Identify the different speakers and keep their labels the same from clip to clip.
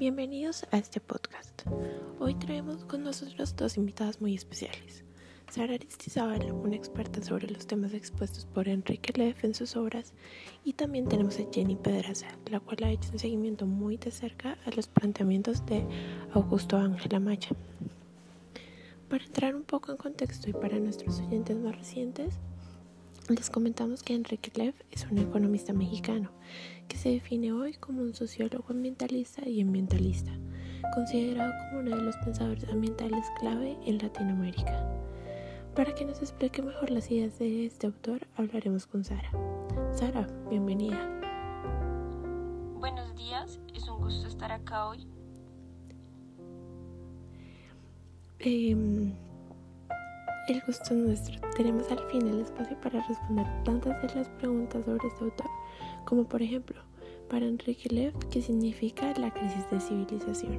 Speaker 1: Bienvenidos a este podcast. Hoy traemos con nosotros dos invitadas muy especiales. Sara Aristizábal, una experta sobre los temas expuestos por Enrique Leff en sus obras, y también tenemos a Jenny Pedraza, la cual ha hecho un seguimiento muy de cerca a los planteamientos de Augusto Ángel Amaya. Para entrar un poco en contexto y para nuestros oyentes más recientes, les comentamos que Enrique Leff es un economista mexicano que se define hoy como un sociólogo ambientalista y ambientalista, considerado como uno de los pensadores ambientales clave en Latinoamérica. Para que nos explique mejor las ideas de este autor, hablaremos con Sara. Sara, bienvenida.
Speaker 2: Buenos días, es un gusto estar acá hoy.
Speaker 1: Eh, el gusto es nuestro. Tenemos al fin el espacio para responder tantas de las preguntas sobre este autor, como por ejemplo, para Enrique Lev, ¿qué significa la crisis de civilización?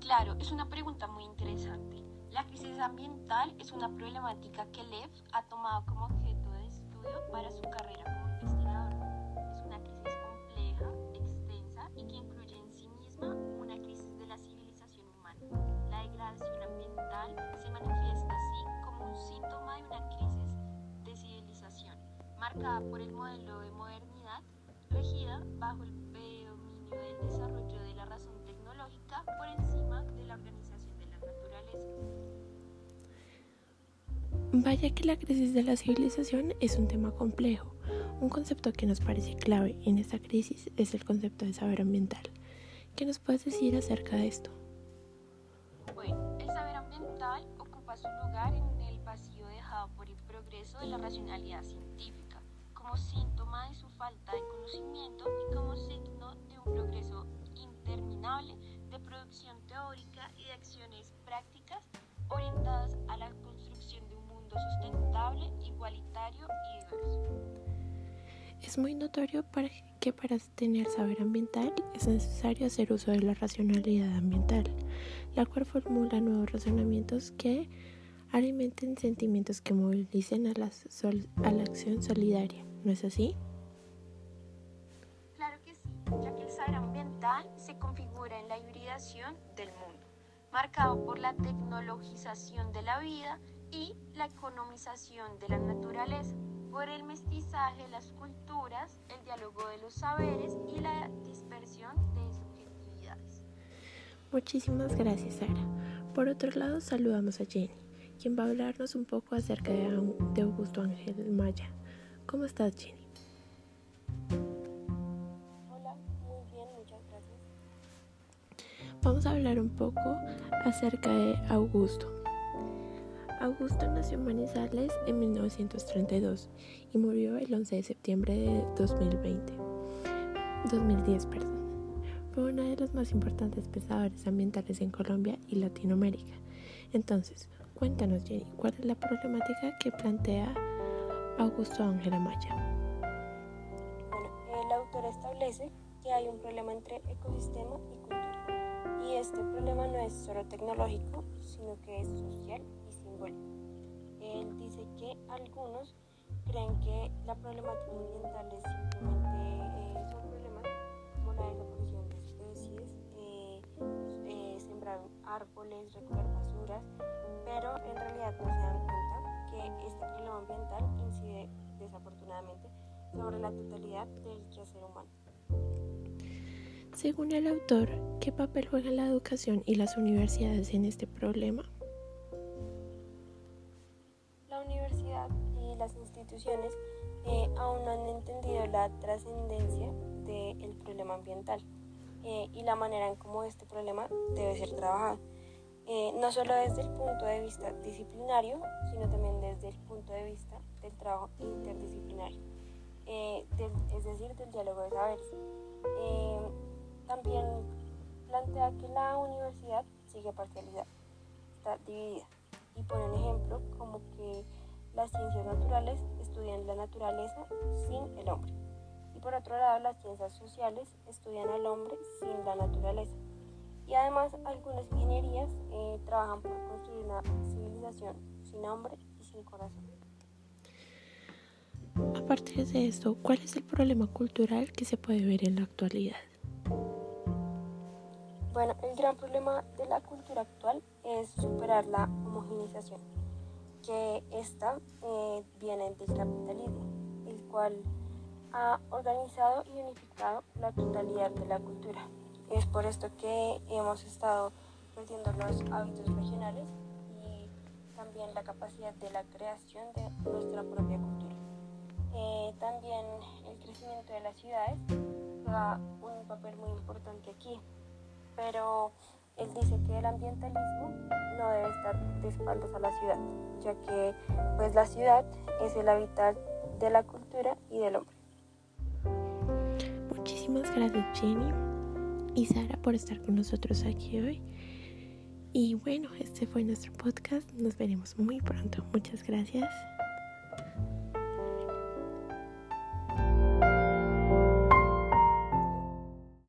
Speaker 2: Claro, es una pregunta muy interesante. La crisis ambiental es una problemática que Lev ha tomado como objeto de estudio para su carrera como investigador. Marcada por el modelo de modernidad regida bajo el predominio del desarrollo de la razón tecnológica por encima de la organización de la naturaleza.
Speaker 1: Vaya que la crisis de la civilización es un tema complejo. Un concepto que nos parece clave en esta crisis es el concepto de saber ambiental. ¿Qué nos puedes decir acerca de esto?
Speaker 2: Bueno, el saber ambiental ocupa su lugar en por el progreso de la racionalidad científica, como síntoma de su falta de conocimiento y como signo de un progreso interminable de producción teórica y de acciones prácticas orientadas a la construcción de un mundo sustentable, igualitario y diverso.
Speaker 1: Es muy notorio que para tener saber ambiental es necesario hacer uso de la racionalidad ambiental, la cual formula nuevos razonamientos que alimenten sentimientos que movilicen a la, a la acción solidaria, ¿no es así?
Speaker 2: Claro que sí, ya que el saber ambiental se configura en la hibridación del mundo, marcado por la tecnologización de la vida y la economización de la naturaleza, por el mestizaje de las culturas, el diálogo de los saberes y la dispersión de subjetividades.
Speaker 1: Muchísimas gracias, Sara. Por otro lado, saludamos a Jenny quien va a hablarnos un poco acerca de, Augusto Ángel Maya. ¿Cómo estás, Jenny?
Speaker 3: Hola, muy bien, muchas gracias.
Speaker 1: Vamos a hablar un poco acerca de Augusto. Augusto nació en Manizales en 1932 y murió el 11 de septiembre de 2020. 2010, perdón. Fue uno de los más importantes pensadores ambientales en Colombia y Latinoamérica. Entonces, Cuéntanos, Jenny, ¿cuál es la problemática que plantea Augusto Ángel Amaya?
Speaker 3: Bueno, el autor establece que hay un problema entre ecosistema y cultura. Y este problema no es solo tecnológico, sino que es social y simbólico. Él dice que algunos creen que la problemática ambiental es simplemente eh, son problemas como la desaparición de especies, eh, eh, sembrar árboles, recoger pero en realidad no se dan cuenta que este problema ambiental incide desafortunadamente sobre la totalidad del quehacer humano.
Speaker 1: Según el autor, ¿qué papel juegan la educación y las universidades en este problema?
Speaker 3: La universidad y las instituciones eh, aún no han entendido la trascendencia del problema ambiental eh, y la manera en cómo este problema debe ser trabajado. Eh, no solo desde el punto de vista disciplinario, sino también desde el punto de vista del trabajo interdisciplinario, eh, es decir, del diálogo de saberes. Eh, también plantea que la universidad sigue parcialidad, está dividida, y pone un ejemplo como que las ciencias naturales estudian la naturaleza sin el hombre, y por otro lado las ciencias sociales estudian al hombre sin la naturaleza. Y además algunas ingenierías eh, trabajan por construir una civilización sin hombre y sin corazón.
Speaker 1: A partir de esto, ¿cuál es el problema cultural que se puede ver en la actualidad?
Speaker 3: gran problema de la cultura actual es superar la homogenización, que esta eh, viene del capitalismo, el cual ha organizado y unificado la totalidad de la cultura. Es por esto que hemos estado perdiendo los hábitos regionales y también la capacidad de la creación de nuestra propia cultura. Eh, también el crecimiento de las ciudades juega un papel muy importante aquí, pero él dice que el ambientalismo no debe estar de espaldas a la ciudad, ya que pues la ciudad es el hábitat de la cultura y del hombre.
Speaker 1: Muchísimas gracias Jenny y Sara por estar con nosotros aquí hoy. Y bueno, este fue nuestro podcast. Nos veremos muy pronto. Muchas gracias.